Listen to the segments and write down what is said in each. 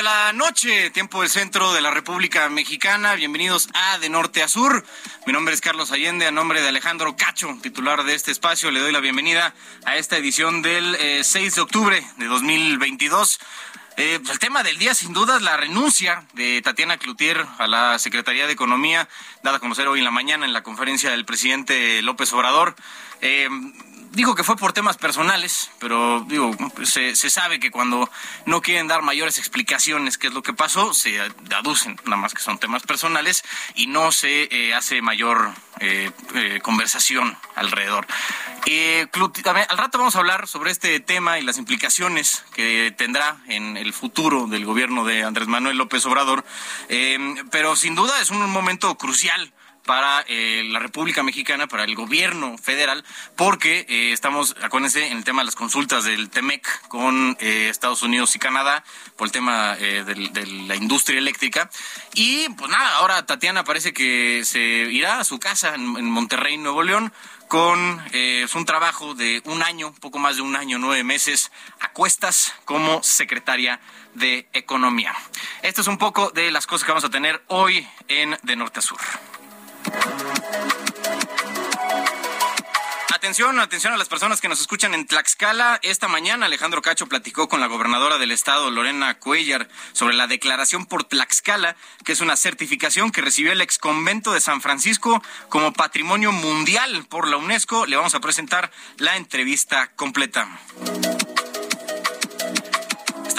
De la noche, tiempo del centro de la República Mexicana. Bienvenidos a De Norte a Sur. Mi nombre es Carlos Allende, a nombre de Alejandro Cacho, titular de este espacio, le doy la bienvenida a esta edición del eh, 6 de octubre de 2022. Eh, pues el tema del día, sin duda, es la renuncia de Tatiana Cloutier a la Secretaría de Economía, dada a conocer hoy en la mañana en la conferencia del presidente López Obrador. Eh, dijo que fue por temas personales, pero digo, se, se, sabe que cuando no quieren dar mayores explicaciones qué es lo que pasó, se aducen nada más que son temas personales y no se eh, hace mayor eh, eh, conversación alrededor. también, al rato vamos a hablar sobre este tema y las implicaciones que tendrá en el futuro del gobierno de Andrés Manuel López Obrador, pero sin duda es un momento crucial para eh, la República Mexicana, para el gobierno federal, porque eh, estamos, acuérdense, en el tema de las consultas del TEMEC con eh, Estados Unidos y Canadá, por el tema de, de, la industria eléctrica. Y pues nada, ahora Tatiana parece que se irá a su casa en, en Monterrey, Nuevo León, con eh, un trabajo de un año, poco más de un año, nueve meses, a cuestas como secretaria de Economía. Esto es un poco de las cosas que vamos a tener hoy en De Norte a Sur. Atención, atención a las personas que nos escuchan en Tlaxcala. Esta mañana Alejandro Cacho platicó con la gobernadora del estado, Lorena Cuellar, sobre la declaración por Tlaxcala, que es una certificación que recibió el ex convento de San Francisco como patrimonio mundial por la UNESCO. Le vamos a presentar la entrevista completa.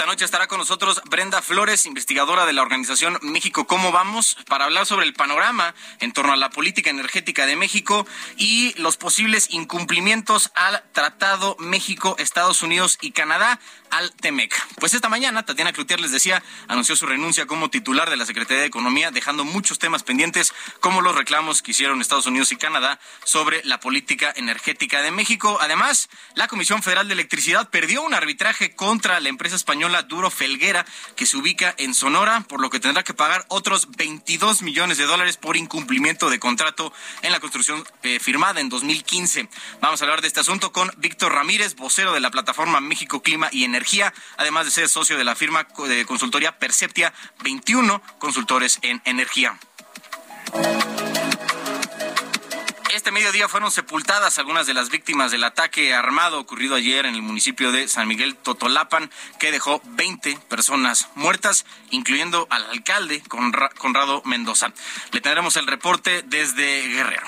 Esta noche estará con nosotros Brenda Flores, investigadora de la organización México Cómo Vamos, para hablar sobre el panorama en torno a la política energética de México y los posibles incumplimientos al Tratado México, Estados Unidos y Canadá al TEMEC. Pues esta mañana, Tatiana Cloutier les decía, anunció su renuncia como titular de la Secretaría de Economía, dejando muchos temas pendientes, como los reclamos que hicieron Estados Unidos y Canadá sobre la política energética de México. Además, la Comisión Federal de Electricidad perdió un arbitraje contra la empresa española Duro Felguera, que se ubica en Sonora, por lo que tendrá que pagar otros 22 millones de dólares por incumplimiento de contrato en la construcción eh, firmada en 2015. Vamos a hablar de este asunto con Víctor Ramírez, vocero de la plataforma México Clima y Energía, además de ser socio de la firma de consultoría Perceptia 21 Consultores en Energía. Este mediodía fueron sepultadas algunas de las víctimas del ataque armado ocurrido ayer en el municipio de San Miguel Totolapan, que dejó 20 personas muertas, incluyendo al alcalde Conrado Mendoza. Le tendremos el reporte desde Guerrero.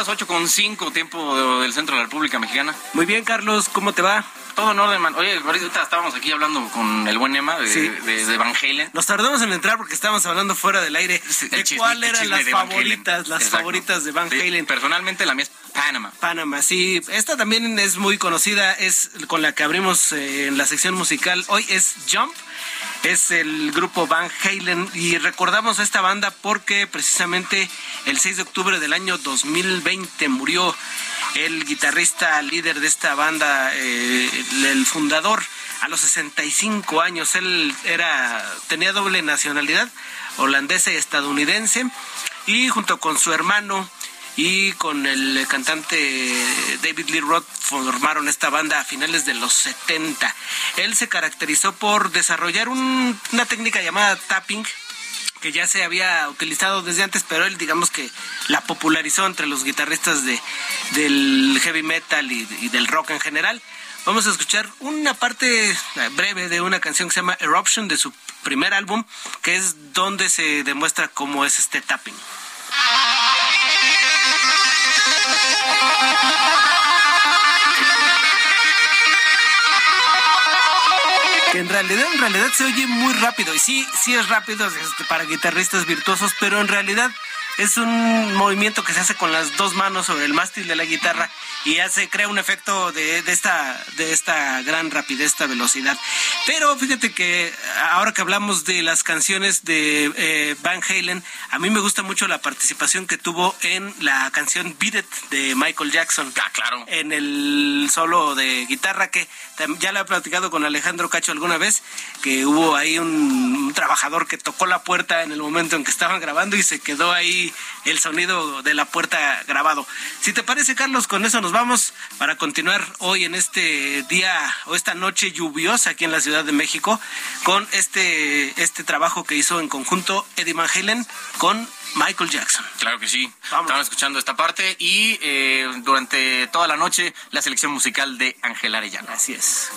Estás? 8 con 5, tiempo del centro de la República Mexicana. Muy bien, Carlos, ¿cómo te va? Todo en orden, man. Oye, ahorita estábamos aquí hablando con el buen Emma de, Van Halen. Nos tardamos en entrar porque estábamos hablando fuera del aire de cuáles eran las favoritas, las favoritas de Van Halen. personalmente la mía es Panama. Panama, sí. Esta también es muy conocida, es con la que abrimos eh, en la sección musical. Hoy es Jump es el grupo Van Halen y recordamos a esta banda porque precisamente el 6 de octubre del año 2020 murió el guitarrista líder de esta banda, eh, el fundador, a los 65 años. Él era, tenía doble nacionalidad, holandesa y estadounidense, y junto con su hermano y con el cantante David Lee Roth formaron esta banda a finales de los 70. Él se caracterizó por desarrollar una técnica llamada tapping, que ya se había utilizado desde antes, pero él digamos que la popularizó entre los guitarristas de, del heavy metal y, y del rock en general. Vamos a escuchar una parte breve de una canción que se llama Eruption de su primer álbum, que es donde se demuestra cómo es este tapping. En realidad, en realidad se oye muy rápido. Y sí, sí es rápido este, para guitarristas virtuosos, pero en realidad es un movimiento que se hace con las dos manos sobre el mástil de la guitarra y hace, crea un efecto de, esta, de esta gran rapidez, esta velocidad. Pero fíjate que ahora que hablamos de las canciones de eh, Van Halen, a mí me gusta mucho la participación que tuvo en la canción Beat It de Michael Jackson. Ah, claro. En el solo de guitarra que ya lo he platicado con Alejandro Cacho alguna vez, que hubo ahí un trabajador que tocó la puerta en el momento en que estaban grabando y se quedó ahí el sonido de la puerta grabado. Si te parece, Carlos, con eso nos vamos para continuar hoy en este día o esta noche lluviosa aquí en la Ciudad de México con este, este trabajo que hizo en conjunto Eddie Van Halen con Michael Jackson. Claro que sí. Estamos escuchando esta parte y eh, durante toda la noche la selección musical de Ángel Arellano. Así es.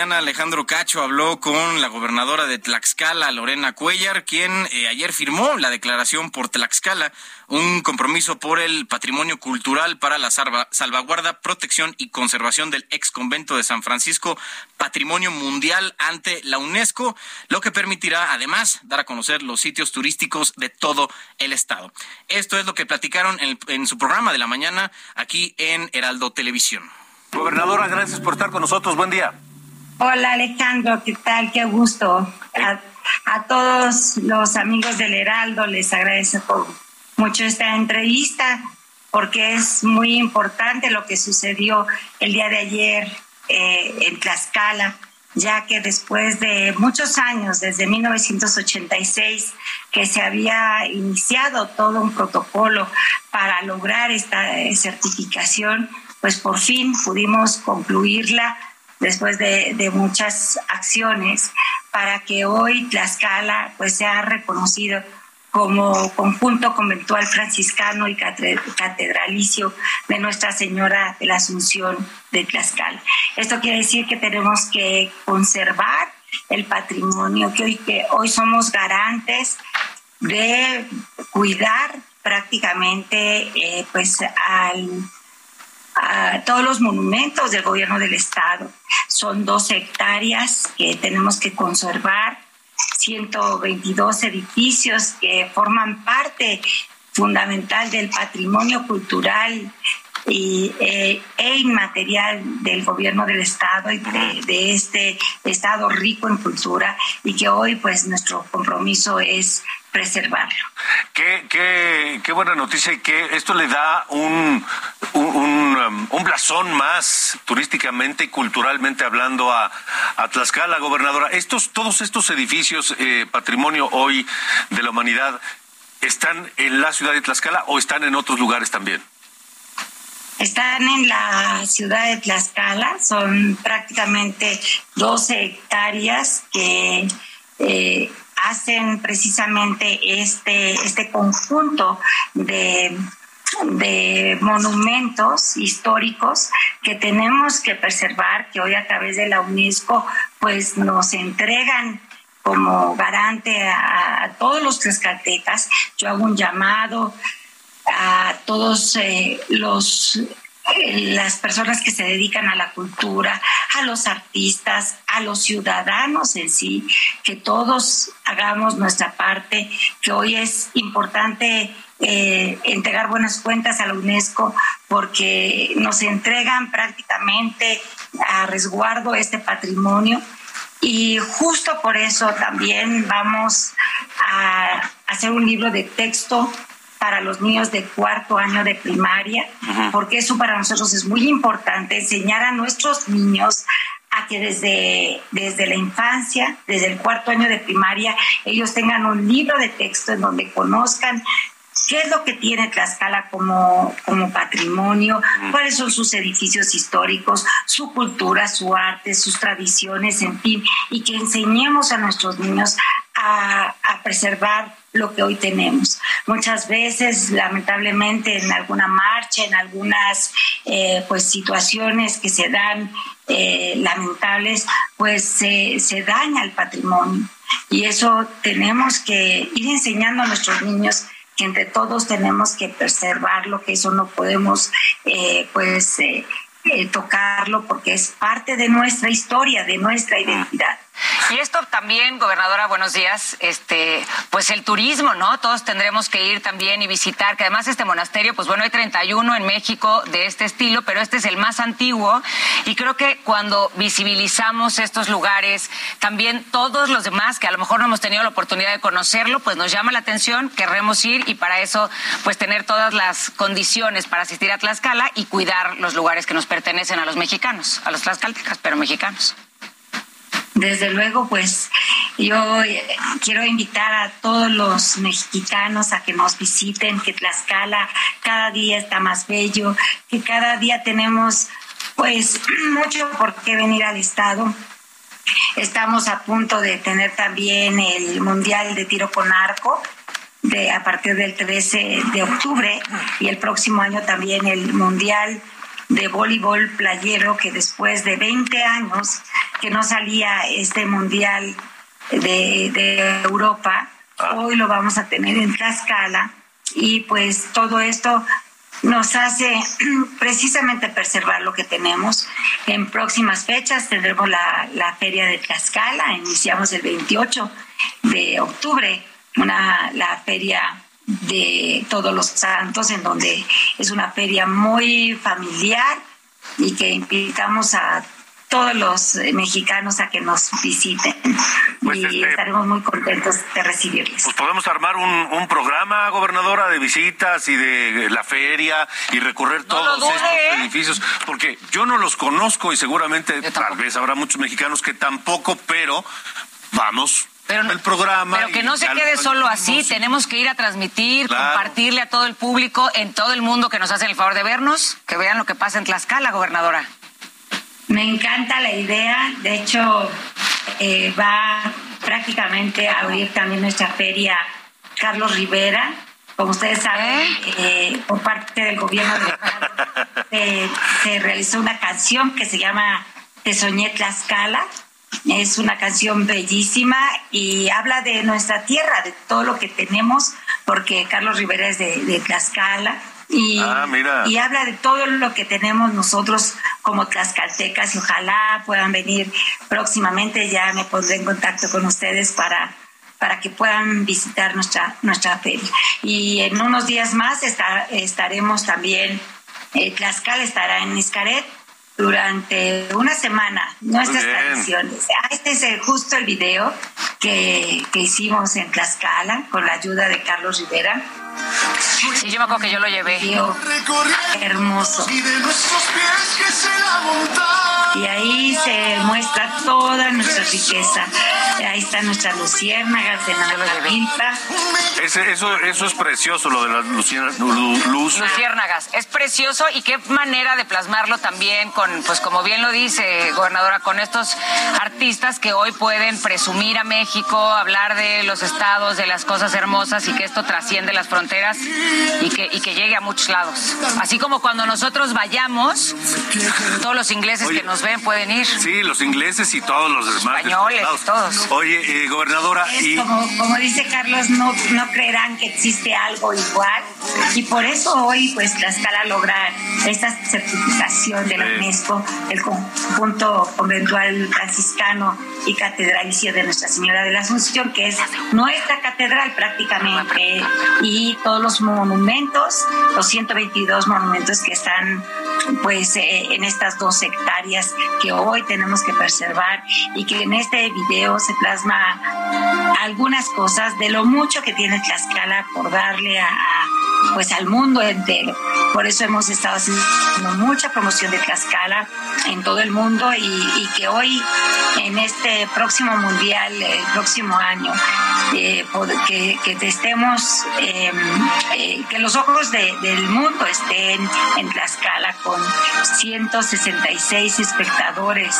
Mañana, Alejandro Cacho habló con la gobernadora de Tlaxcala, Lorena Cuellar, quien eh, ayer firmó la declaración por Tlaxcala, un compromiso por el patrimonio cultural para la salvaguarda, protección y conservación del ex convento de San Francisco, patrimonio mundial ante la UNESCO, lo que permitirá además dar a conocer los sitios turísticos de todo el estado. Esto es lo que platicaron en su programa de la mañana aquí en Heraldo Televisión. Gobernadora, gracias por estar con nosotros. Buen día. Hola Alejandro, ¿qué tal? Qué gusto. A, todos los amigos del Heraldo les agradezco mucho esta entrevista porque es muy importante lo que sucedió el día de ayer eh, en Tlaxcala, ya que después de muchos años, desde 1986, que se había iniciado todo un protocolo para lograr esta eh, certificación, pues por fin pudimos concluirla después de, muchas acciones para que hoy Tlaxcala pues sea reconocido como conjunto conventual franciscano y catedralicio de Nuestra Señora de la Asunción de Tlaxcala. Esto quiere decir que tenemos que conservar el patrimonio, que hoy, que hoy somos garantes de cuidar prácticamente eh, pues al todos los monumentos del gobierno del estado. Son dos hectáreas que tenemos que conservar, 122 edificios que forman parte fundamental del patrimonio cultural y, eh, e inmaterial del gobierno del estado y de, este estado rico en cultura y que hoy pues nuestro compromiso es preservarlo. Qué, qué, qué buena noticia y que esto le da un, un, um, blasón más turísticamente y culturalmente hablando a, a Tlaxcala, gobernadora. Estos, todos estos edificios, eh, patrimonio hoy de la humanidad, ¿están en la ciudad de Tlaxcala o están en otros lugares también? Están en la ciudad de Tlaxcala, son prácticamente 12 hectáreas que eh, hacen precisamente este, este conjunto de, de monumentos históricos que tenemos que preservar, que hoy a través de la UNESCO pues nos entregan como garante a, todos los tlaxcaltecas. Yo hago un llamado a todos eh, los eh, las personas que se dedican a la cultura, a los artistas, a los ciudadanos en sí, que todos hagamos nuestra parte, que hoy es importante eh, entregar buenas cuentas a la UNESCO porque nos entregan prácticamente a resguardo este patrimonio y justo por eso también vamos a hacer un libro de texto para los niños de cuarto año de primaria, porque eso para nosotros es muy importante, enseñar a nuestros niños a que desde, desde la infancia, desde el cuarto año de primaria, ellos tengan un libro de texto en donde conozcan qué es lo que tiene Tlaxcala como, como patrimonio, cuáles son sus edificios históricos, su cultura, su arte, sus tradiciones, en fin, y que enseñemos a nuestros niños a, a preservar lo que hoy tenemos. Muchas veces, lamentablemente, en alguna marcha, en algunas eh, pues situaciones que se dan eh, lamentables, pues se daña el patrimonio. Y eso tenemos que ir enseñando a nuestros niños que entre todos tenemos que preservarlo, que eso no podemos eh, pues tocarlo porque es parte de nuestra historia, de nuestra identidad. Y esto también, gobernadora, buenos días, este, pues el turismo, ¿no? Todos tendremos que ir también y visitar, que además este monasterio, pues bueno, hay 31 en México de este estilo, pero este es el más antiguo y creo que cuando visibilizamos estos lugares, también todos los demás que a lo mejor no hemos tenido la oportunidad de conocerlo, pues nos llama la atención, querremos ir y para eso pues tener todas las condiciones para asistir a Tlaxcala y cuidar los lugares que nos pertenecen a los mexicanos, a los tlaxcaltecas, pero mexicanos. Desde luego, pues yo eh, quiero invitar a todos los mexicanos a que nos visiten, que Tlaxcala cada día está más bello, que cada día tenemos pues mucho por qué venir al estado. Estamos a punto de tener también el Mundial de Tiro con Arco de, a partir del 13 de octubre y el próximo año también el Mundial de voleibol playero que después de 20 años que no salía este mundial de, Europa, ah. hoy lo vamos a tener en Tlaxcala y pues todo esto nos hace precisamente preservar lo que tenemos. En próximas fechas tendremos la, la feria de Tlaxcala, iniciamos el 28 de octubre, una, la feria de Todos los Santos, en donde es una feria muy familiar y que invitamos a todos los mexicanos a que nos visiten pues y este, estaremos muy contentos de recibirles. Pues podemos armar un, programa, gobernadora, de visitas y de la feria y recorrer todos estos ¿eh? edificios, porque yo no los conozco y seguramente tal vez habrá muchos mexicanos que tampoco, pero vamos pero, el programa. Pero que no se quede solo así, tenemos que ir a transmitir, compartirle a todo el público, en todo el mundo que nos hacen el favor de vernos, que vean lo que pasa en Tlaxcala, gobernadora. Me encanta la idea, de hecho eh, va prácticamente a abrir también nuestra feria Carlos Rivera, como ustedes saben, ¿Eh? Eh, por parte del gobierno de se realizó una canción que se llama Te soñé Tlaxcala es una canción bellísima y habla de nuestra tierra, de todo lo que tenemos, porque Carlos Rivera es de, Tlaxcala y, ah, y habla de todo lo que tenemos nosotros como tlaxcaltecas y ojalá puedan venir próximamente. Ya me pondré en contacto con ustedes para para que puedan visitar nuestra, nuestra feria. Y en unos días más estaremos también, eh, Tlaxcala estará en Iscaret durante una semana nuestras tradiciones. Ah, este es justo el video que, que hicimos en Tlaxcala con la ayuda de Carlos Rivera Sí, yo me acuerdo que yo lo llevé. hermoso. Y ahí se muestra toda nuestra riqueza. Ahí está nuestra luciérnagas de Navidad. Eso, eso es precioso, lo de las luciérnagas. Luciérnagas. Es precioso y qué manera de plasmarlo también con, pues como bien lo dice, gobernadora, con estos artistas que hoy pueden presumir a México, hablar de los estados, de las cosas hermosas y que esto trasciende las fronteras y que, y que llegue a muchos lados. Así como cuando nosotros vayamos, todos los ingleses que nos ven pueden ir. Sí, los ingleses y todos los demás. Españoles, todos. Oye, eh, gobernadora. y... como, como dice Carlos, no, no creerán que existe algo igual. Y por eso hoy, pues, la escala logra esta certificación de la UNESCO, el conjunto conventual franciscano y catedralicio de Nuestra Señora de la Asunción, que es nuestra catedral prácticamente, y todos los monumentos, los 122 monumentos que están pues eh, en estas dos hectáreas que hoy tenemos que preservar y que en este video se plasma algunas cosas de lo mucho que tiene Tlaxcala por darle a pues al mundo entero. Por eso hemos estado haciendo mucha promoción de Tlaxcala en todo el mundo y, que hoy en este próximo mundial, el próximo año, eh, que, estemos, em, eh, que los ojos del mundo estén en Tlaxcala con 166 espectadores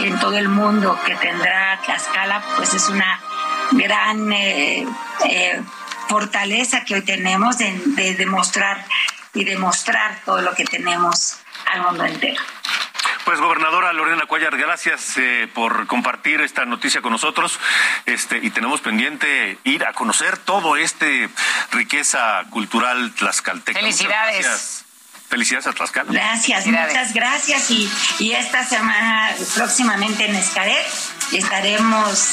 en todo el mundo que tendrá Tlaxcala, pues es una gran eh, fortaleza que hoy tenemos de, demostrar y demostrar todo lo que tenemos al mundo entero. Pues gobernadora Lorena Cuellar, gracias eh, por compartir esta noticia con nosotros. Este y tenemos pendiente ir a conocer todo este riqueza cultural tlaxcalteca. Felicidades. Felicidades a Tlaxcala. Gracias, muchas gracias. Y, y esta semana próximamente en Escaret estaremos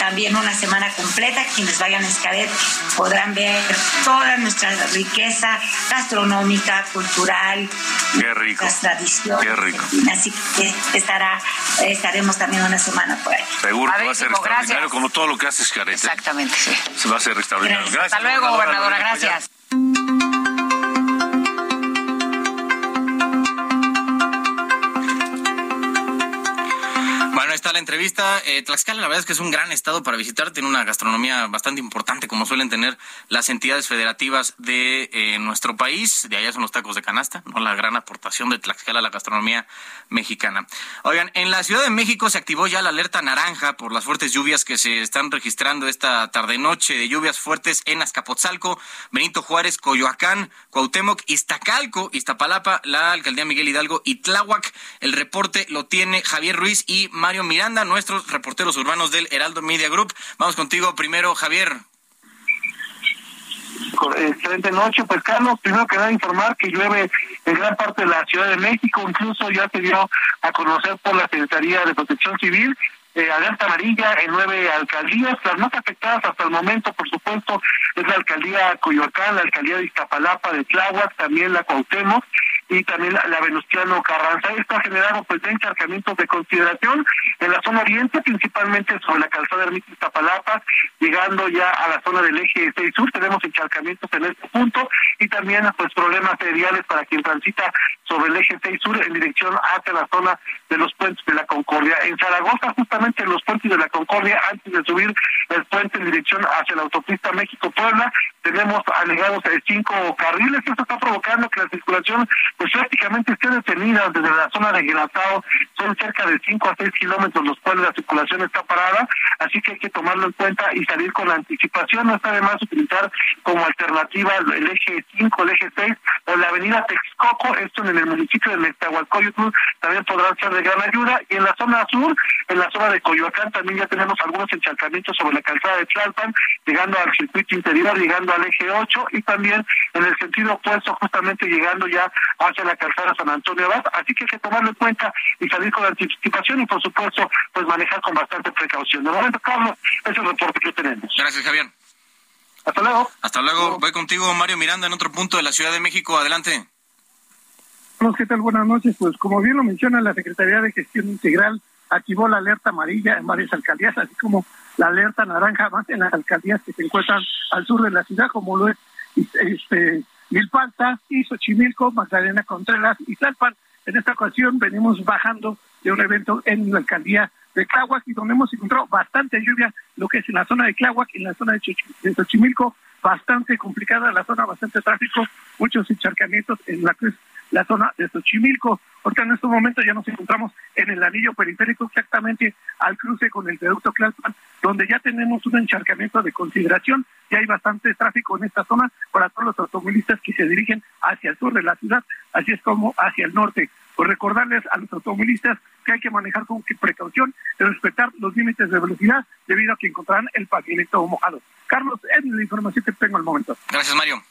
también una semana completa. Quienes vayan a Escaret podrán ver toda nuestra riqueza gastronómica, cultural, Qué rico. las tradiciones. Qué rico. Así que estará, estaremos también una semana por ahí. Seguro que va a ser extraordinario como todo lo que hace Escaret. ¿eh? Exactamente, sí. Se va a ser extraordinario. Gracias. Hasta luego, gobernadora. Gracias. Está la entrevista. Eh, Tlaxcala, la verdad es que es un gran estado para visitar. Tiene una gastronomía bastante importante, como suelen tener las entidades federativas de eh, nuestro país. De allá son los tacos de canasta, ¿no? La gran aportación de Tlaxcala a la gastronomía mexicana. Oigan, en la Ciudad de México se activó ya la alerta naranja por las fuertes lluvias que se están registrando esta tarde-noche de lluvias fuertes en Azcapotzalco, Benito Juárez, Coyoacán, Cuauhtémoc, Iztacalco, Iztapalapa, la alcaldía Miguel Hidalgo y Tláhuac. El reporte lo tiene Javier Ruiz y Mario Miranda, nuestros reporteros urbanos del Heraldo Media Group. Vamos contigo primero, Javier. Excelente noche, pues Carlos, primero que nada informar que llueve en gran parte de la Ciudad de México, incluso ya se dio a conocer por la Secretaría de Protección Civil eh, alerta amarilla en nueve alcaldías. Las más afectadas hasta el momento, por supuesto, es la alcaldía Coyoacán, la alcaldía de Iztapalapa, de Tláhuac, también la Cuauhtémoc y también la, Venustiano Carranza. Esto ha generado pues encharcamientos de consideración en la zona oriente, principalmente sobre la calzada Ermita Iztapalapa, llegando ya a la zona del eje 6 sur. Tenemos encharcamientos en este punto y también pues problemas seriales para quien transita sobre el eje 6 sur en dirección hacia la zona de los puentes de la Concordia. En Zaragoza, justamente en los puentes de la Concordia, antes de subir el puente en dirección hacia la autopista México-Puebla, tenemos alegados cinco carriles. Esto está provocando que la circulación pues prácticamente esté detenida desde la zona de Guelatao. Son cerca de 5 a 6 kilómetros los cuales la circulación está parada, así que hay que tomarlo en cuenta y salir con anticipación. No está de más utilizar como alternativa el eje 5, el eje 6 o la avenida Texcoco, esto en el municipio de Nezahualcóyotl también podrán ser de gran ayuda. Y en la zona sur, en la zona de Coyoacán, también ya tenemos algunos encharcamientos sobre la calzada de Tlalpan, llegando al circuito interior, llegando llegando al eje 8 y también en el sentido opuesto, justamente llegando ya hacia la calzada San Antonio Abad. Así que hay que tomarlo en cuenta y salir con anticipación y, por supuesto, pues manejar con bastante precaución. De momento, Carlos, es el reporte que tenemos. Gracias, Javier. Hasta luego. Hasta luego. Voy contigo, Mario Miranda, en otro punto de la Ciudad de México. Adelante. ¿qué tal? Buenas noches. Pues como bien lo menciona la Secretaría de Gestión Integral, activó la alerta amarilla en varias alcaldías, así como la alerta naranja más en las alcaldías que se encuentran al sur de la ciudad, como lo es este, Milpalta y Xochimilco, Magdalena Contreras y Salpan. En esta ocasión venimos bajando de un evento en la alcaldía de Tláhuac y donde hemos encontrado bastante lluvia, lo que es en la zona de Tláhuac, en la zona de Xochimilco, bastante complicada la zona, bastante tráfico, muchos encharcamientos en la que la zona de Xochimilco. Porque en estos momentos ya nos encontramos en el anillo periférico, exactamente al cruce con el viaducto Tlalpan, donde ya tenemos un encharcamiento de consideración. Ya hay bastante tráfico en esta zona para todos los automovilistas que se dirigen hacia el sur de la ciudad, así es como hacia el norte. Pues recordarles a los automovilistas que hay que manejar con precaución y respetar los límites de velocidad debido a que encontrarán el pavimento mojado. Carlos, es la información que tengo al momento. Gracias, Mario.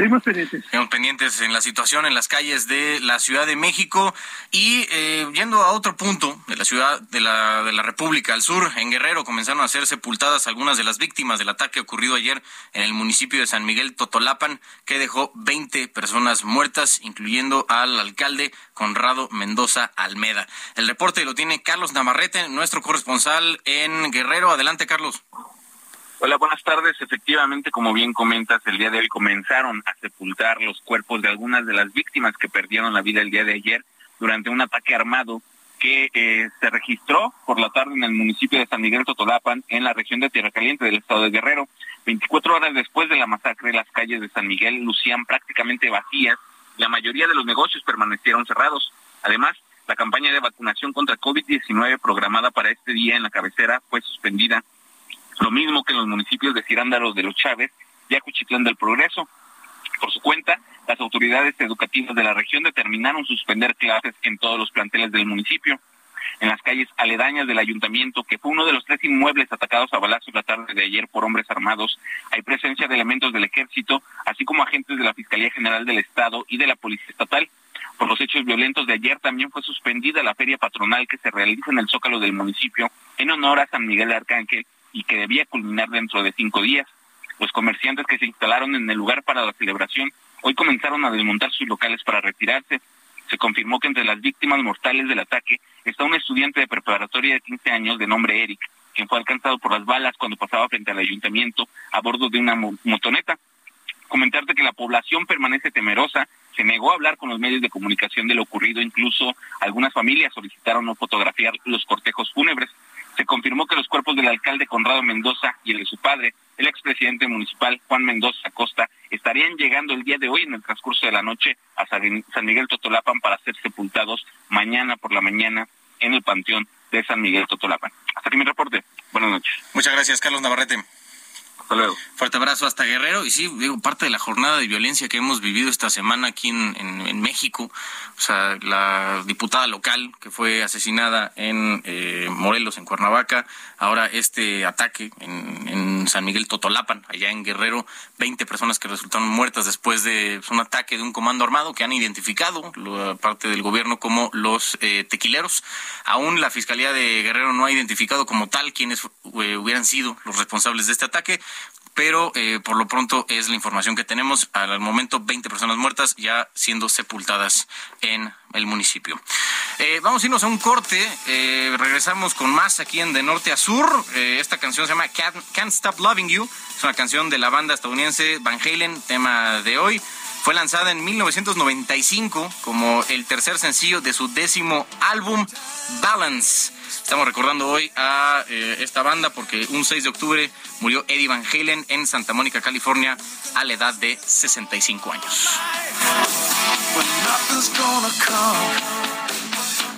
Seguimos pendientes. Pendientes en la situación en las calles de la Ciudad de México y eh, yendo a otro punto de la ciudad de la, de la República, al sur, en Guerrero, comenzaron a ser sepultadas algunas de las víctimas del ataque ocurrido ayer en el municipio de San Miguel Totolapan, que dejó 20 personas muertas, incluyendo al alcalde Conrado Mendoza Almeda. El reporte lo tiene Carlos Navarrete, nuestro corresponsal en Guerrero. Adelante, Carlos. Hola, buenas tardes. Efectivamente, como bien comentas, el día de hoy comenzaron a sepultar los cuerpos de algunas de las víctimas que perdieron la vida el día de ayer durante un ataque armado que eh, se registró por la tarde en el municipio de San Miguel Totolapan, en la región de Tierra Caliente del estado de Guerrero. 24 horas después de la masacre, las calles de San Miguel lucían prácticamente vacías. La mayoría de los negocios permanecieron cerrados. Además, la campaña de vacunación contra COVID-19 programada para este día en la cabecera fue suspendida lo mismo que en los municipios de Cirándaro de los Chávez y Acuchitlán del Progreso. Por su cuenta, las autoridades educativas de la región determinaron suspender clases en todos los planteles del municipio. En las calles aledañas del ayuntamiento, que fue uno de los tres inmuebles atacados a balazos la tarde de ayer por hombres armados, hay presencia de elementos del ejército, así como agentes de la Fiscalía General del Estado y de la Policía Estatal. Por los hechos violentos de ayer también fue suspendida la feria patronal que se realiza en el Zócalo del municipio en honor a San Miguel Arcángel y que debía culminar dentro de cinco días. Los comerciantes que se instalaron en el lugar para la celebración hoy comenzaron a desmontar sus locales para retirarse. Se confirmó que entre las víctimas mortales del ataque está un estudiante de preparatoria de 15 años de nombre Eric, quien fue alcanzado por las balas cuando pasaba frente al ayuntamiento a bordo de una motoneta. Comentarte que la población permanece temerosa, se negó a hablar con los medios de comunicación de lo ocurrido, incluso algunas familias solicitaron no fotografiar los cortejos fúnebres se confirmó que los cuerpos del alcalde Conrado Mendoza y el de su padre, el expresidente municipal Juan Mendoza Costa, estarían llegando el día de hoy en el transcurso de la noche a San Miguel Totolapan para ser sepultados mañana por la mañana en el panteón de San Miguel Totolapan. Hasta aquí mi reporte. Buenas noches. Muchas gracias, Carlos Navarrete. Fuerte abrazo hasta Guerrero. Y sí, digo, parte de la jornada de violencia que hemos vivido esta semana aquí en, en, México, o sea, la diputada local que fue asesinada en eh, Morelos, en Cuernavaca, ahora este ataque en, en, San Miguel Totolapan, allá en Guerrero, 20 personas que resultaron muertas después de un ataque de un comando armado que han identificado, la parte del gobierno, como los eh, tequileros. Aún la Fiscalía de Guerrero no ha identificado como tal quienes eh, hubieran sido los responsables de este ataque pero eh, por lo pronto es la información que tenemos. Al momento, 20 personas muertas ya siendo sepultadas en el municipio. Eh, vamos a irnos a un corte. Eh, regresamos con más aquí en De Norte a Sur. esta canción se llama Can't, Stop Loving You. Es una canción de la banda estadounidense Van Halen, tema de hoy. Fue lanzada en 1995 como el tercer sencillo de su décimo álbum, Balance. Estamos recordando hoy a esta banda porque un 6 de octubre murió Eddie Van Halen en Santa Mónica, California, a la edad de 65 años.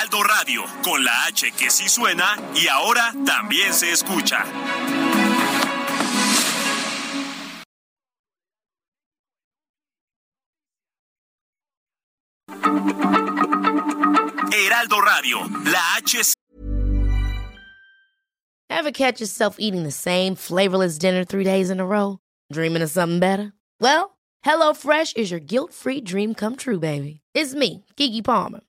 Heraldo Radio, con la H que sí suena y ahora también se escucha. Heraldo Radio, la H. Ever catch yourself eating the same flavorless dinner three days in a row? Dreaming of something better? Well, HelloFresh is your guilt-free dream come true, baby. It's me, Kiki Palmer.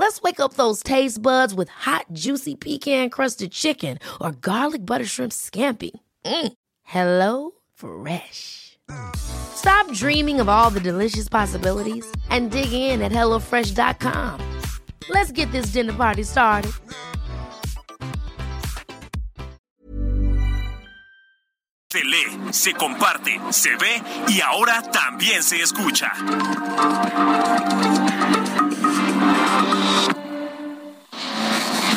Let's wake up those taste buds with hot, juicy pecan-crusted chicken or garlic butter shrimp scampi. Mm. Hello Fresh. Stop dreaming of all the delicious possibilities and dig in at HelloFresh.com. Let's get this dinner party started. Se lee, se comparte, se ve y ahora también se escucha.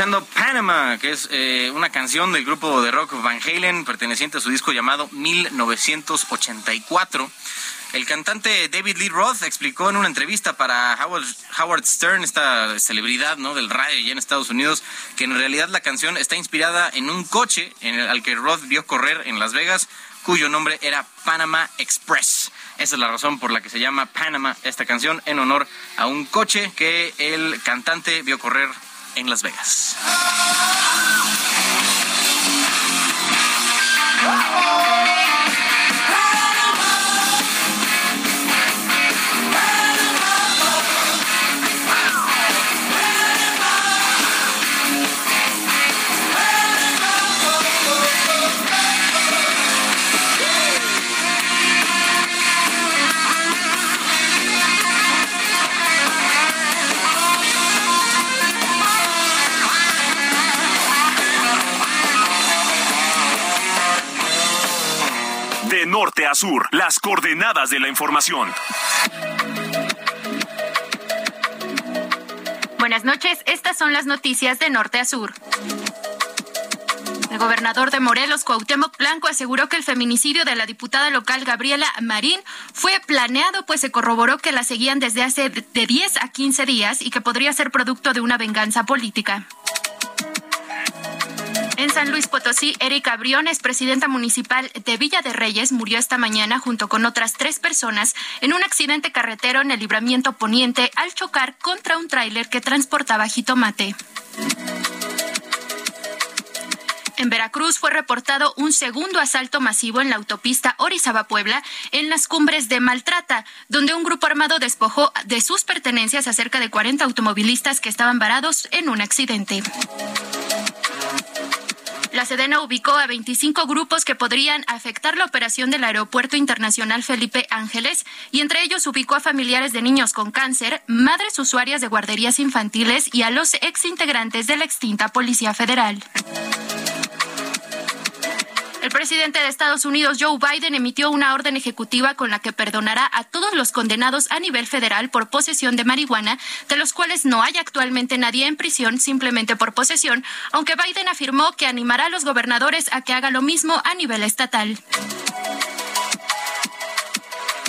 Escuchando Panama, que es eh, una canción del grupo de rock Van Halen, perteneciente a su disco llamado 1984. El cantante David Lee Roth explicó en una entrevista para Howard, Stern, esta celebridad ¿no? del radio ya en Estados Unidos, que en realidad la canción está inspirada en un coche al que Roth vio correr en Las Vegas, cuyo nombre era Panama Express. Esa es la razón por la que se llama Panama esta canción, en honor a un coche que el cantante vio correr en Las Vegas. Norte a sur, las coordenadas de la información. Buenas noches, estas son las noticias de norte a sur. El gobernador de Morelos, Cuauhtémoc Blanco, aseguró que el feminicidio de la diputada local Gabriela Marín fue planeado, pues se corroboró que la seguían desde hace de 10 a 15 días y que podría ser producto de una venganza política. En San Luis Potosí, Erika Briones, presidenta municipal de Villa de Reyes, murió esta mañana junto con otras tres personas en un accidente carretero en el libramiento poniente al chocar contra un tráiler que transportaba jitomate. En Veracruz fue reportado un segundo asalto masivo en la autopista Orizaba-Puebla en las cumbres de Maltrata, donde un grupo armado despojó de sus pertenencias a cerca de 40 automovilistas que estaban varados en un accidente. La Sedena ubicó a 25 grupos que podrían afectar la operación del Aeropuerto Internacional Felipe Ángeles y entre ellos ubicó a familiares de niños con cáncer, madres usuarias de guarderías infantiles y a los exintegrantes de la extinta Policía Federal. El presidente de Estados Unidos, Joe Biden, emitió una orden ejecutiva con la que perdonará a todos los condenados a nivel federal por posesión de marihuana, de los cuales no hay actualmente nadie en prisión simplemente por posesión, aunque Biden afirmó que animará a los gobernadores a que haga lo mismo a nivel estatal.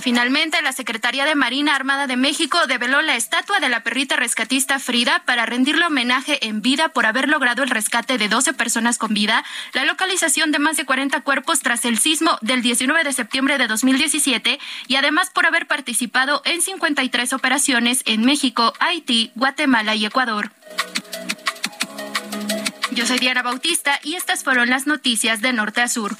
Finalmente, la Secretaría de Marina Armada de México develó la estatua de la perrita rescatista Frida para rendirle homenaje en vida por haber logrado el rescate de 12 personas con vida, la localización de más de 40 cuerpos tras el sismo del 19 de septiembre de 2017 y además por haber participado en 53 operaciones en México, Haití, Guatemala y Ecuador. Yo soy Diana Bautista y estas fueron las noticias de Norte a Sur.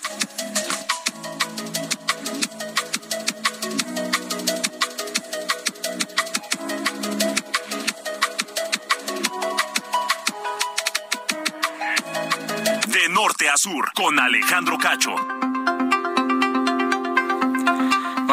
Sur con Alejandro Cacho.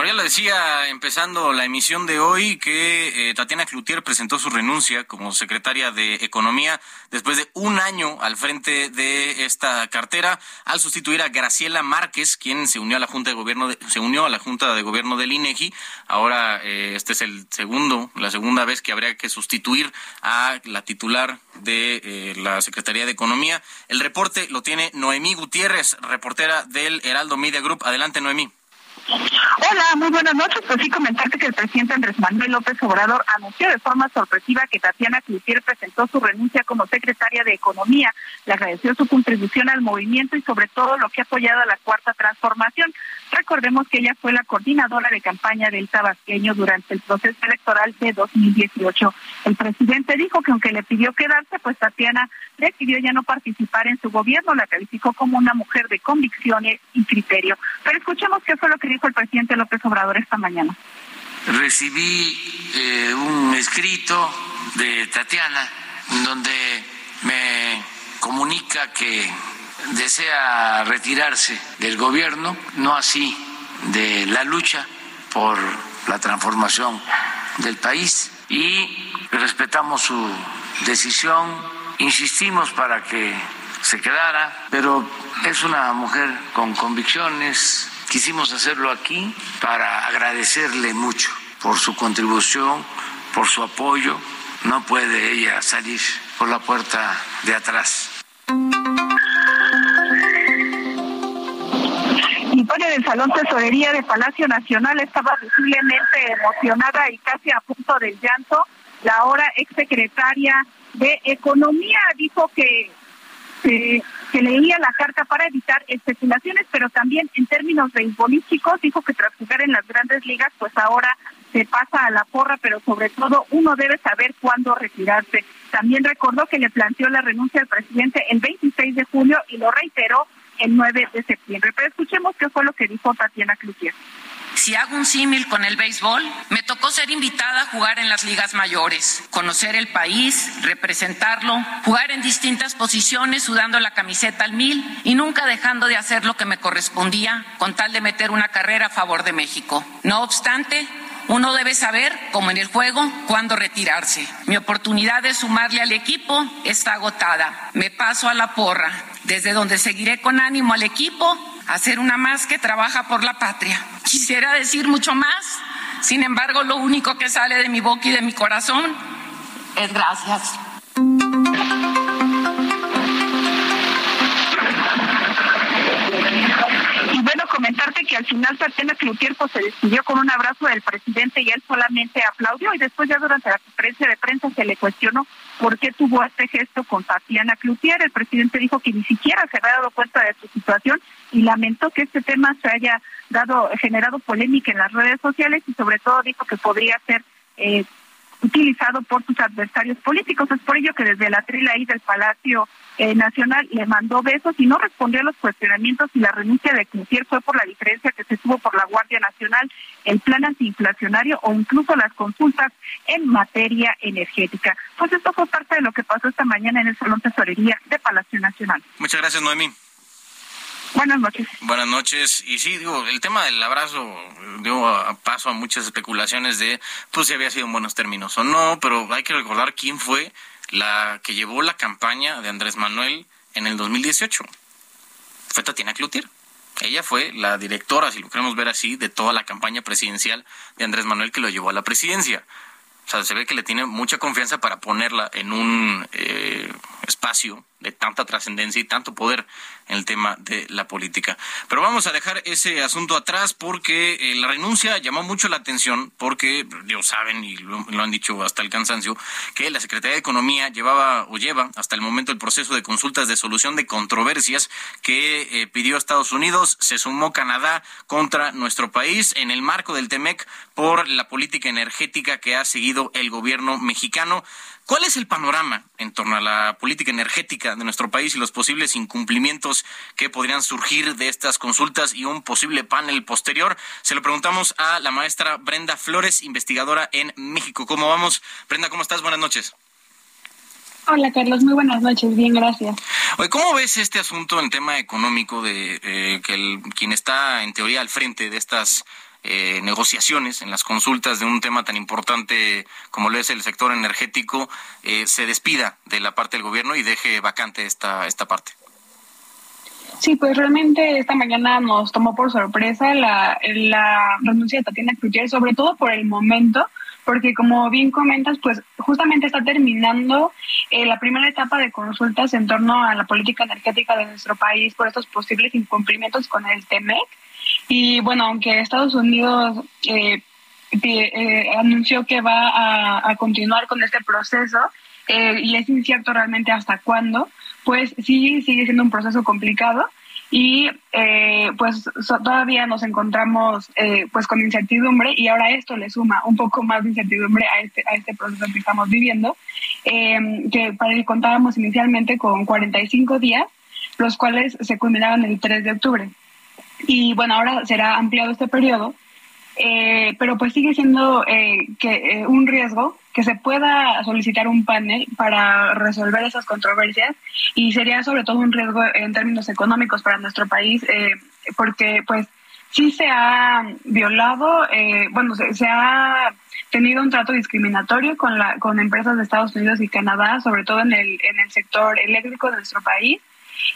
Ya lo decía empezando la emisión de hoy que eh, Tatiana Cloutier presentó su renuncia como secretaria de Economía después de un año al frente de esta cartera al sustituir a Graciela Márquez, quien se unió a la Junta de Gobierno se unió a la Junta de Gobierno del INEGI. Ahora eh, este es el segundo, la segunda vez que habría que sustituir a la titular de eh, la Secretaría de Economía. El reporte lo tiene Noemí Gutiérrez, reportera del Heraldo Media Group. Adelante, Noemí. Hola, muy buenas noches. Pues sí, comentarte que el presidente Andrés Manuel López Obrador anunció de forma sorpresiva que Tatiana Cloutier presentó su renuncia como secretaria de Economía. Le agradeció su contribución al movimiento y sobre todo lo que ha apoyado a la cuarta transformación. Recordemos que ella fue la coordinadora de campaña del tabasqueño durante el proceso electoral de 2018. El presidente dijo que aunque le pidió quedarse, pues Tatiana decidió ya no participar en su gobierno. La calificó como una mujer de convicciones y criterio. Pero escuchemos qué fue lo que dijo el presidente López Obrador esta mañana. Recibí eh, un escrito de Tatiana donde me comunica que desea retirarse del gobierno, no así de la lucha por la transformación del país. Y respetamos su decisión, insistimos para que se quedara, pero es una mujer con convicciones, quisimos hacerlo aquí para agradecerle mucho por su contribución, por su apoyo, no puede ella salir por la puerta de atrás. En del Salón Tesorería de Palacio Nacional estaba visiblemente emocionada y casi a punto del llanto. La ahora exsecretaria de Economía dijo que, que, leía la carta para evitar especulaciones, pero también en términos beisbolísticos dijo que tras jugar en las grandes ligas, pues ahora se pasa a la porra, pero sobre todo uno debe saber cuándo retirarse. También recordó que le planteó la renuncia al presidente el 26 de julio y lo reiteró el 9 de septiembre. Pero escuchemos qué fue lo que dijo Tatiana Cloutier. Si hago un símil con el béisbol, me tocó ser invitada a jugar en las ligas mayores, conocer el país, representarlo, jugar en distintas posiciones sudando la camiseta al mil y nunca dejando de hacer lo que me correspondía con tal de meter una carrera a favor de México. No obstante, uno debe saber, como en el juego, cuándo retirarse. Mi oportunidad de sumarle al equipo está agotada. Me paso a la porra desde donde seguiré con ánimo al equipo a una más que trabaja por la patria. Quisiera decir mucho más, sin embargo lo único que sale de mi boca y de mi corazón es gracias. Que al final Tatiana Cloutier pues, se despidió con un abrazo del presidente y él solamente aplaudió y después ya durante la conferencia de prensa se le cuestionó por qué tuvo este gesto con Tatiana Cloutier. El presidente dijo que ni siquiera se había dado cuenta de su situación y lamentó que este tema se haya dado generado polémica en las redes sociales y sobre todo dijo que podría ser eh, utilizado por sus adversarios políticos. Es por ello que desde la trila ahí del Palacio eh, Nacional le mandó besos y no respondió a los cuestionamientos y la renuncia de Cloutier fue por la diferencia que se tuvo por la Guardia Nacional, el plan antiinflacionario o incluso las consultas en materia energética. Pues esto fue parte de lo que pasó esta mañana en el Salón Tesorería de Palacio Nacional. Muchas gracias, Noemí. Buenas noches. Buenas noches. Y sí, digo, el tema del abrazo dio paso a muchas especulaciones de, pues, si había sido en buenos términos o no, pero hay que recordar quién fue la que llevó la campaña de Andrés Manuel en el 2018. Fue Tatiana Cloutier. Ella fue la directora, si lo queremos ver así, de toda la campaña presidencial de Andrés Manuel que lo llevó a la presidencia. O sea, se ve que le tiene mucha confianza para ponerla en un eh, espacio de tanta trascendencia y tanto poder en el tema de la política. Pero vamos a dejar ese asunto atrás porque eh, la renuncia llamó mucho la atención porque, Dios saben y lo, han dicho hasta el cansancio, que la Secretaría de Economía llevaba o lleva hasta el momento el proceso de consultas de solución de controversias que eh, pidió Estados Unidos, se sumó Canadá contra nuestro país en el marco del TEMEC por la política energética que ha seguido el gobierno mexicano. ¿Cuál es el panorama en torno a la política energética de nuestro país y los posibles incumplimientos que podrían surgir de estas consultas y un posible panel posterior? Se lo preguntamos a la maestra Brenda Flores, investigadora en México. ¿Cómo vamos? Brenda, ¿cómo estás? Buenas noches. Hola Carlos, muy buenas noches, bien, gracias. Oye, ¿cómo ves este asunto en tema económico de eh, que el, quien está en teoría al frente de estas eh, negociaciones, en las consultas de un tema tan importante como lo es el sector energético, eh, se despida de la parte del gobierno y deje vacante esta, esta parte. Sí, pues realmente esta mañana nos tomó por sorpresa la, la renuncia de Tatiana Cloutier, sobre todo por el momento, porque como bien comentas, pues justamente está terminando eh, la primera etapa de consultas en torno a la política energética de nuestro país por estos posibles incumplimientos con el TEMEC. Y bueno, aunque Estados Unidos eh, eh, anunció que va a, continuar con este proceso eh, y es incierto realmente hasta cuándo, pues sí sigue siendo un proceso complicado y pues todavía nos encontramos pues con incertidumbre y ahora esto le suma un poco más de incertidumbre a este a este proceso que estamos viviendo que para el contábamos inicialmente con 45 días los cuales se culminaban el 3 de octubre y bueno, ahora será ampliado este periodo, eh, pero pues sigue siendo eh, que, eh, un riesgo que se pueda solicitar un panel para resolver esas controversias y sería sobre todo un riesgo en términos económicos para nuestro país porque pues sí se ha violado, bueno, se, se, ha tenido un trato discriminatorio con, la, con empresas de Estados Unidos y Canadá, sobre todo en el, en el sector eléctrico de nuestro país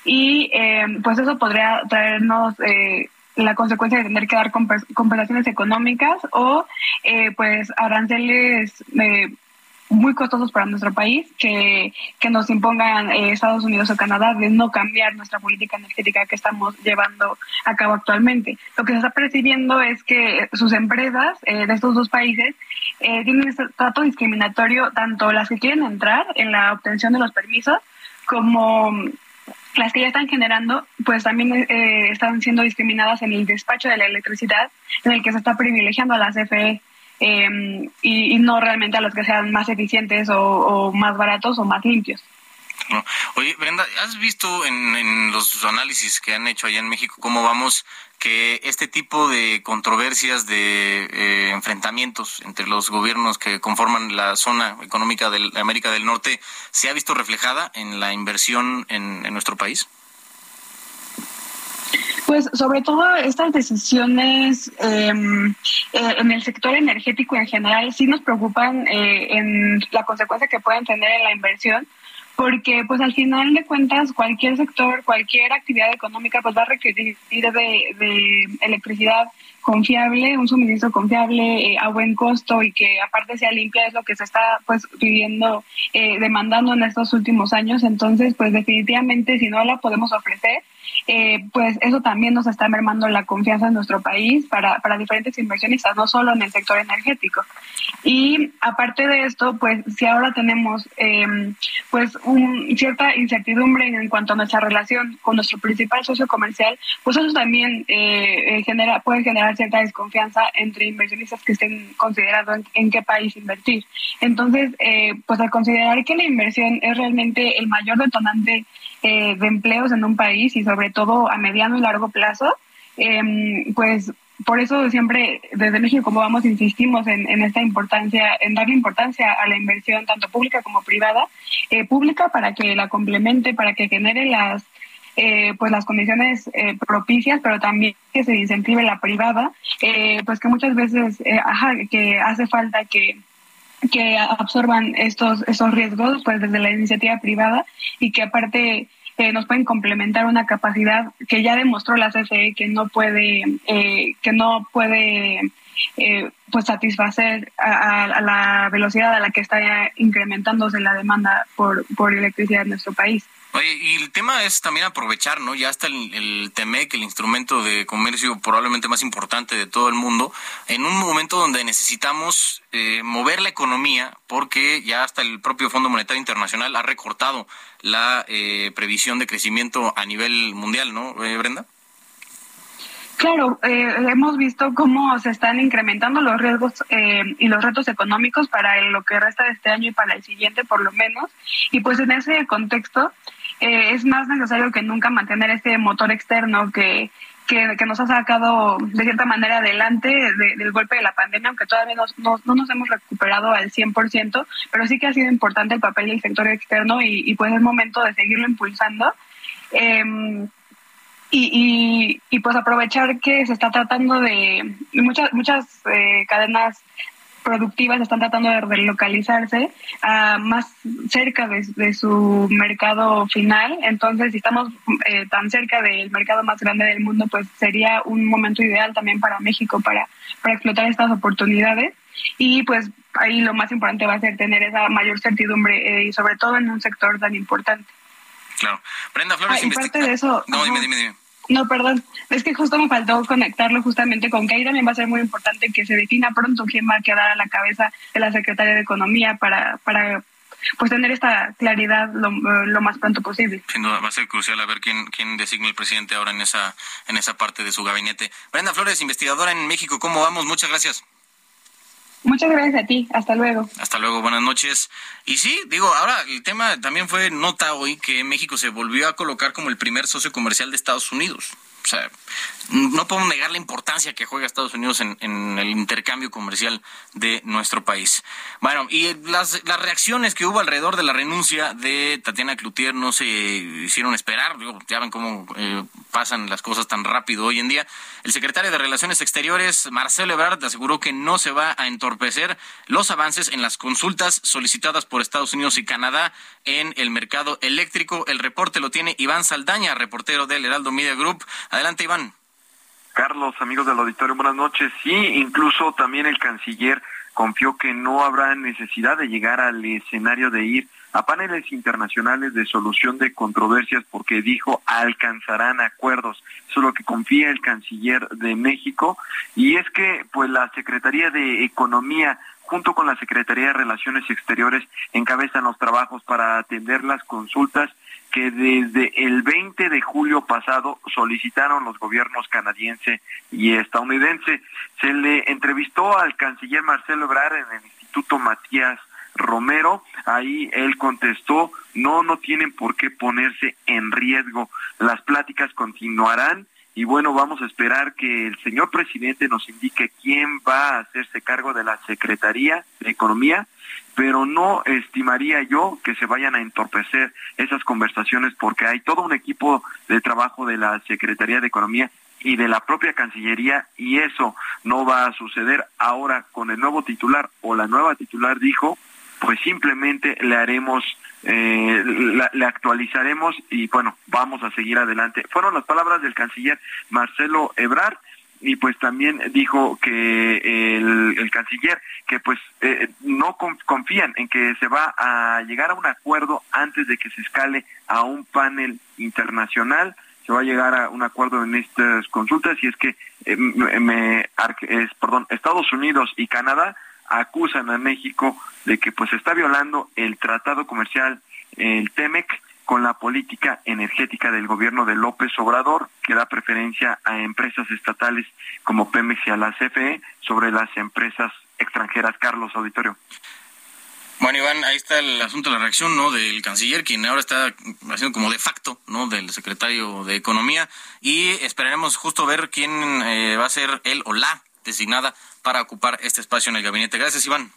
y eh, pues eso podría traernos eh, la consecuencia de tener que dar compensaciones económicas o eh, pues aranceles muy costosos para nuestro país que, que nos impongan Estados Unidos o Canadá de no cambiar nuestra política energética que estamos llevando a cabo actualmente. Lo que se está percibiendo es que sus empresas de estos dos países tienen este trato discriminatorio, tanto las que quieren entrar en la obtención de los permisos como las que ya están generando, pues también eh, están siendo discriminadas en el despacho de la electricidad, en el que se está privilegiando a la CFE em, y, no realmente a los que sean más eficientes o más baratos o más limpios. Oye, Brenda, ¿has visto en, los análisis que han hecho allá en México cómo vamos que este tipo de controversias, de eh, enfrentamientos entre los gobiernos que conforman la zona económica de América del Norte se ha visto reflejada en la inversión en, nuestro país? Pues sobre todo estas decisiones em, eh, en el sector energético en general sí nos preocupan eh, en la consecuencia que pueden tener en la inversión, porque pues al final de cuentas cualquier sector, cualquier actividad económica pues va a requerir de, de electricidad confiable, un suministro confiable eh, a buen costo y que aparte sea limpia es lo que se está pues pidiendo, eh, demandando en estos últimos años. Entonces pues definitivamente si no la podemos ofrecer, eh, pues eso también nos está mermando la confianza en nuestro país para, para diferentes inversionistas, no solo en el sector energético. Y aparte de esto, pues si ahora tenemos eh, pues un, cierta incertidumbre en cuanto a nuestra relación con nuestro principal socio comercial, pues eso también eh, genera puede generar cierta desconfianza entre inversionistas que estén considerando en, qué país invertir. Entonces, eh, pues al considerar que la inversión es realmente el mayor detonante eh, de empleos en un país y sobre todo a mediano y largo plazo, em, pues por eso siempre desde México, como vamos, insistimos en, esta importancia, en darle importancia a la inversión tanto pública como privada, eh, pública para que la complemente, para que genere las eh, pues las condiciones eh, propicias, pero también que se incentive la privada, pues que muchas veces ajá, que hace falta que que absorban estos estos riesgos pues desde la iniciativa privada y que aparte nos pueden complementar una capacidad que ya demostró la CFE que no puede, eh, que no puede eh, pues satisfacer a, la velocidad a la que está incrementándose la demanda por, por electricidad en nuestro país. Oye, y el tema es también aprovechar, ¿no? Ya está el, el TEMEC, el instrumento de comercio probablemente más importante de todo el mundo, en un momento donde necesitamos eh, mover la economía, porque ya hasta el propio Fondo Monetario Internacional ha recortado la eh, previsión de crecimiento a nivel mundial, ¿no, eh, Brenda? Claro, eh, hemos visto cómo se están incrementando los riesgos eh, y los retos económicos para lo que resta de este año y para el siguiente, por lo menos. Y pues en ese contexto eh, es más necesario que nunca mantener este motor externo que, que, nos ha sacado de cierta manera adelante del golpe de la pandemia, aunque todavía no nos hemos recuperado al 100%, pero sí que ha sido importante el papel del sector externo y, y pues es momento de seguirlo impulsando. Eh, y, y, pues aprovechar que se está tratando de muchas muchas eh, cadenas productivas están tratando de relocalizarse a más cerca de, su mercado final. Entonces, si estamos eh, tan cerca del mercado más grande del mundo, pues sería un momento ideal también para México para, para explotar estas oportunidades. Y pues ahí lo más importante va a ser tener esa mayor certidumbre eh, y sobre todo en un sector tan importante. Claro. Brenda Flores, ah, y parte de eso. No, dime, dime, dime. No, perdón. Es que justo me faltó conectarlo justamente con que ahí también va a ser muy importante que se defina pronto quién va a quedar a la cabeza de la Secretaría de Economía para, para pues tener esta claridad lo, lo, más pronto posible. Sin duda, va a ser crucial a ver quién, quién designa el presidente ahora en esa, en esa parte de su gabinete. Brenda Flores, investigadora en México, ¿cómo vamos? Muchas gracias. Muchas gracias a ti. Hasta luego. Hasta luego. Buenas noches. Y sí, digo, ahora el tema también fue nota hoy que México se volvió a colocar como el primer socio comercial de Estados Unidos. O sea, no podemos negar la importancia que juega Estados Unidos en, el intercambio comercial de nuestro país. Bueno, y las, reacciones que hubo alrededor de la renuncia de Tatiana Cloutier no se hicieron esperar. ya ven cómo eh, pasan las cosas tan rápido hoy en día. El secretario de Relaciones Exteriores, Marcelo Ebrard, aseguró que no se va a entorpecer los avances en las consultas solicitadas por Estados Unidos y Canadá en el mercado eléctrico. El reporte lo tiene Iván Saldaña, reportero del Heraldo Media Group. Adelante, Iván. Carlos, amigos del auditorio, buenas noches. Sí, incluso también el canciller confió que no habrá necesidad de llegar al escenario de ir a paneles internacionales de solución de controversias porque dijo alcanzarán acuerdos. Eso es lo que confía el canciller de México y es que pues la Secretaría de Economía junto con la Secretaría de Relaciones Exteriores encabezan los trabajos para atender las consultas que desde el 20 de julio pasado solicitaron los gobiernos canadiense y estadounidense. Se le entrevistó al canciller Marcelo Ebrard en el Instituto Matías Romero, ahí él contestó, no, no tienen por qué ponerse en riesgo, las pláticas continuarán y bueno, vamos a esperar que el señor presidente nos indique quién va a hacerse cargo de la Secretaría de Economía pero no estimaría yo que se vayan a entorpecer esas conversaciones porque hay todo un equipo de trabajo de la Secretaría de Economía y de la propia Cancillería y eso no va a suceder ahora con el nuevo titular o la nueva titular dijo, pues simplemente le haremos, eh, le actualizaremos y bueno, vamos a seguir adelante. Fueron las palabras del canciller Marcelo Ebrard y pues también dijo que el, canciller que pues eh, no confían en que se va a llegar a un acuerdo antes de que se escale a un panel internacional se va a llegar a un acuerdo en estas consultas y es que eh, me, es, Estados Unidos y Canadá acusan a México de que pues está violando el tratado comercial el TEMEC con la política energética del gobierno de López Obrador, que da preferencia a empresas estatales como Pemex y a la CFE sobre las empresas extranjeras. Carlos Auditorio. Bueno, Iván, ahí está el asunto de la reacción, ¿no? Del canciller, quien ahora está haciendo como de facto, ¿no? Del secretario de Economía. Y esperaremos justo ver quién eh, va a ser él o la designada para ocupar este espacio en el gabinete. Gracias, Iván.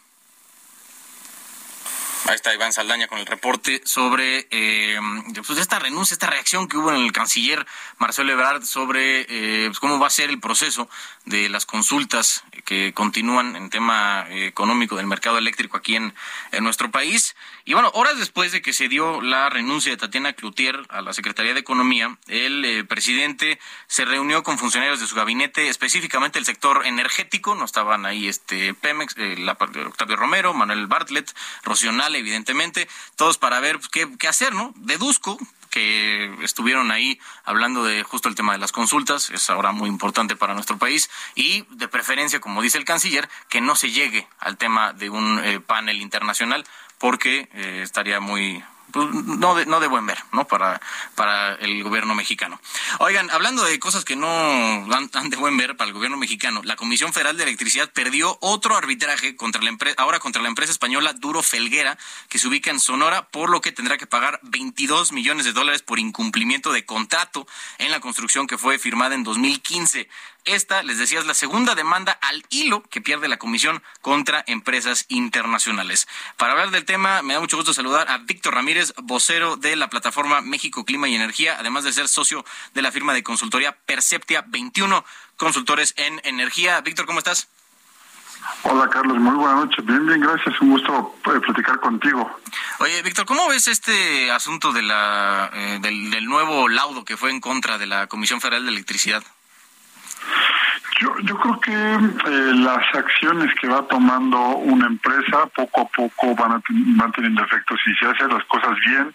Ahí está Iván Saldaña con el reporte sobre eh, pues esta renuncia, esta reacción que hubo en el canciller Marcelo Ebrard sobre eh, pues cómo va a ser el proceso de las consultas que continúan en tema eh, económico del mercado eléctrico aquí en, en, nuestro país. Y bueno, horas después de que se dio la renuncia de Tatiana Cloutier a la Secretaría de Economía, el eh, presidente se reunió con funcionarios de su gabinete, específicamente el sector energético, no estaban ahí este Pemex, la, Octavio Romero, Manuel Bartlett, Rocional, evidentemente, todos para ver qué, qué hacer, ¿no? Deduzco que estuvieron ahí hablando de justo el tema de las consultas, es ahora muy importante para nuestro país, y de preferencia, como dice el canciller, que no se llegue al tema de un eh, panel internacional, porque eh, estaría muy pues, no de, no de buen ver, ¿no? Para, para el gobierno mexicano. Oigan, hablando de cosas que no dan, dan, de buen ver para el gobierno mexicano, la Comisión Federal de Electricidad perdió otro arbitraje contra la empresa, ahora contra la empresa española Duro Felguera, que se ubica en Sonora, por lo que tendrá que pagar 22 millones de dólares por incumplimiento de contrato en la construcción que fue firmada en 2015. Esta, les decía, es la segunda demanda al hilo que pierde la Comisión contra empresas internacionales. Para hablar del tema, me da mucho gusto saludar a Víctor Ramírez, vocero de la plataforma México Clima y Energía, además de ser socio de la firma de consultoría Perceptia 21 Consultores en Energía. Víctor, ¿cómo estás? Hola Carlos, muy buenas noches. Bien, bien, gracias. Un gusto eh, platicar contigo. Oye, Víctor, ¿cómo ves este asunto de la, eh, del, del nuevo laudo que fue en contra de la Comisión Federal de Electricidad? Yo, yo creo que eh, las acciones que va tomando una empresa poco a poco van, a, van teniendo efectos. Si se hacen las cosas bien,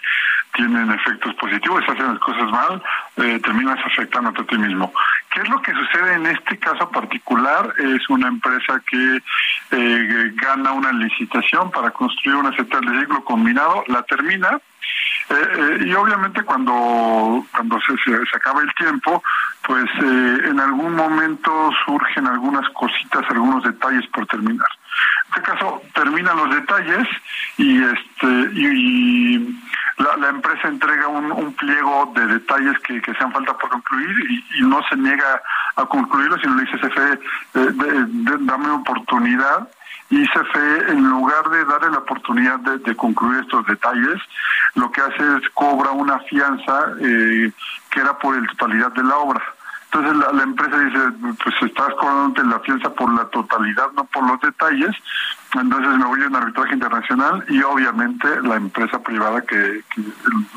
tienen efectos positivos. Si se hacen las cosas mal, eh, terminas afectando a ti mismo. ¿Qué es lo que sucede en este caso particular? Es una empresa que eh, gana una licitación para construir una central de ciclo combinado, la termina eh, eh, y obviamente cuando cuando se, se, acaba el tiempo, pues eh, en algún momento surgen algunas cositas, algunos detalles por terminar. En este caso terminan los detalles y este y, la, la, empresa entrega un, pliego de detalles que, que sean falta por concluir y, y, no se niega a concluirlo, sino le dice CFE, eh, dame oportunidad y CFE, en lugar de darle la oportunidad de, concluir estos detalles, lo que hace es cobra una fianza eh, que era por la totalidad de la obra. Entonces la, empresa dice, pues estás cobrando la fianza por la totalidad, no por los detalles. Entonces me voy a un arbitraje internacional y obviamente la empresa privada que, que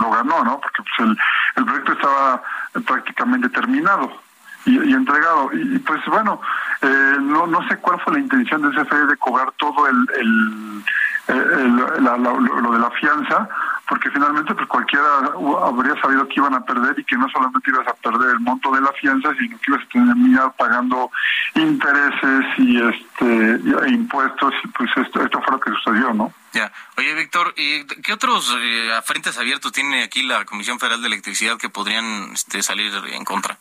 lo ganó, ¿no? Porque pues el, el proyecto estaba prácticamente terminado y, entregado. Y, pues bueno, eh, no, no sé cuál fue la intención de CFE de cobrar todo el, el, lo de la fianza, porque finalmente pues cualquiera habría sabido que iban a perder y que no solamente ibas a perder el monto de la fianza, sino que ibas a terminar pagando intereses y este y impuestos y pues esto esto fue lo que sucedió, ¿no? Ya. Oye, Víctor, ¿y ¿qué otros eh, frentes abiertos tiene aquí la Comisión Federal de Electricidad que podrían este, salir en contra?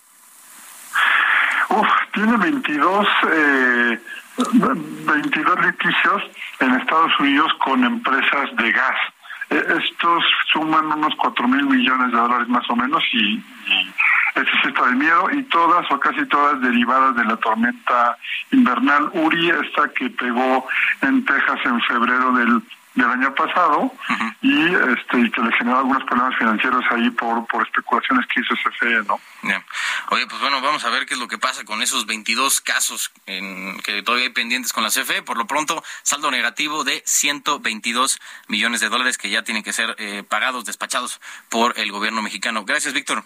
Uf, tiene 22, eh, 22 litigios en Estados Unidos con empresas de gas. Estos suman unos 4 mil millones de dólares más o menos y, y ese es del miedo y todas o casi todas derivadas de la tormenta invernal Uri, esta que pegó en Texas en febrero del del año pasado uh -huh. y este y que le generó algunos problemas financieros ahí por por especulaciones que hizo CFE, ¿no? Yeah. Oye, pues bueno, vamos a ver qué es lo que pasa con esos 22 casos en, que todavía hay pendientes con la CFE. Por lo pronto, saldo negativo de 122 millones de dólares que ya tienen que ser eh, pagados, despachados por el gobierno mexicano. Gracias, Víctor.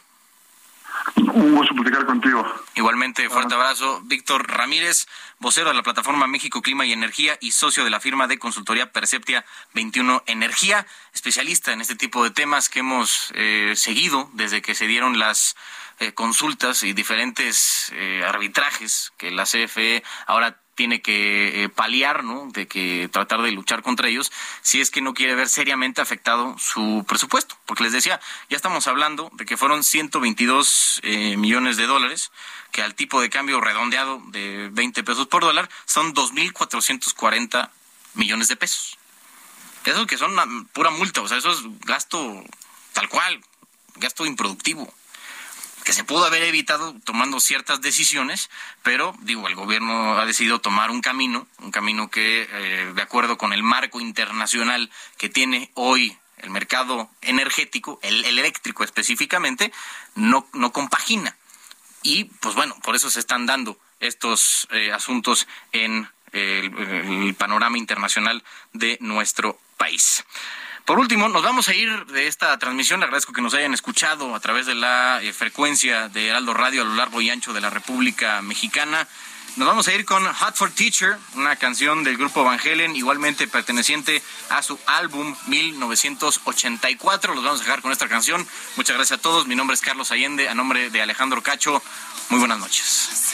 Un gusto platicar contigo. Igualmente, fuerte abrazo. Víctor Ramírez, vocero de la plataforma México Clima y Energía y socio de la firma de consultoría Perceptia 21 Energía, especialista en este tipo de temas que hemos eh, seguido desde que se dieron las eh, consultas y diferentes eh, arbitrajes que la CFE ahora tiene que eh, paliar, ¿no? De que tratar de luchar contra ellos, si es que no quiere ver seriamente afectado su presupuesto. Porque les decía, ya estamos hablando de que fueron 122 eh, millones de dólares, que al tipo de cambio redondeado de 20 pesos por dólar son 2.440 millones de pesos. Eso que son pura multa, o sea, eso es gasto tal cual, gasto improductivo que se pudo haber evitado tomando ciertas decisiones, pero digo, el gobierno ha decidido tomar un camino, un camino que, eh, de acuerdo con el marco internacional que tiene hoy el mercado energético, el, eléctrico específicamente, no, no compagina. Y pues bueno, por eso se están dando estos eh, asuntos en el panorama internacional de nuestro país. Por último, nos vamos a ir de esta transmisión. Agradezco que nos hayan escuchado a través de la eh, frecuencia de Heraldo Radio a lo largo y ancho de la República Mexicana. Nos vamos a ir con Hot for Teacher, una canción del grupo Van Halen, igualmente perteneciente a su álbum 1984. Los vamos a dejar con esta canción. Muchas gracias a todos. Mi nombre es Carlos Allende, a nombre de Alejandro Cacho. Muy buenas noches.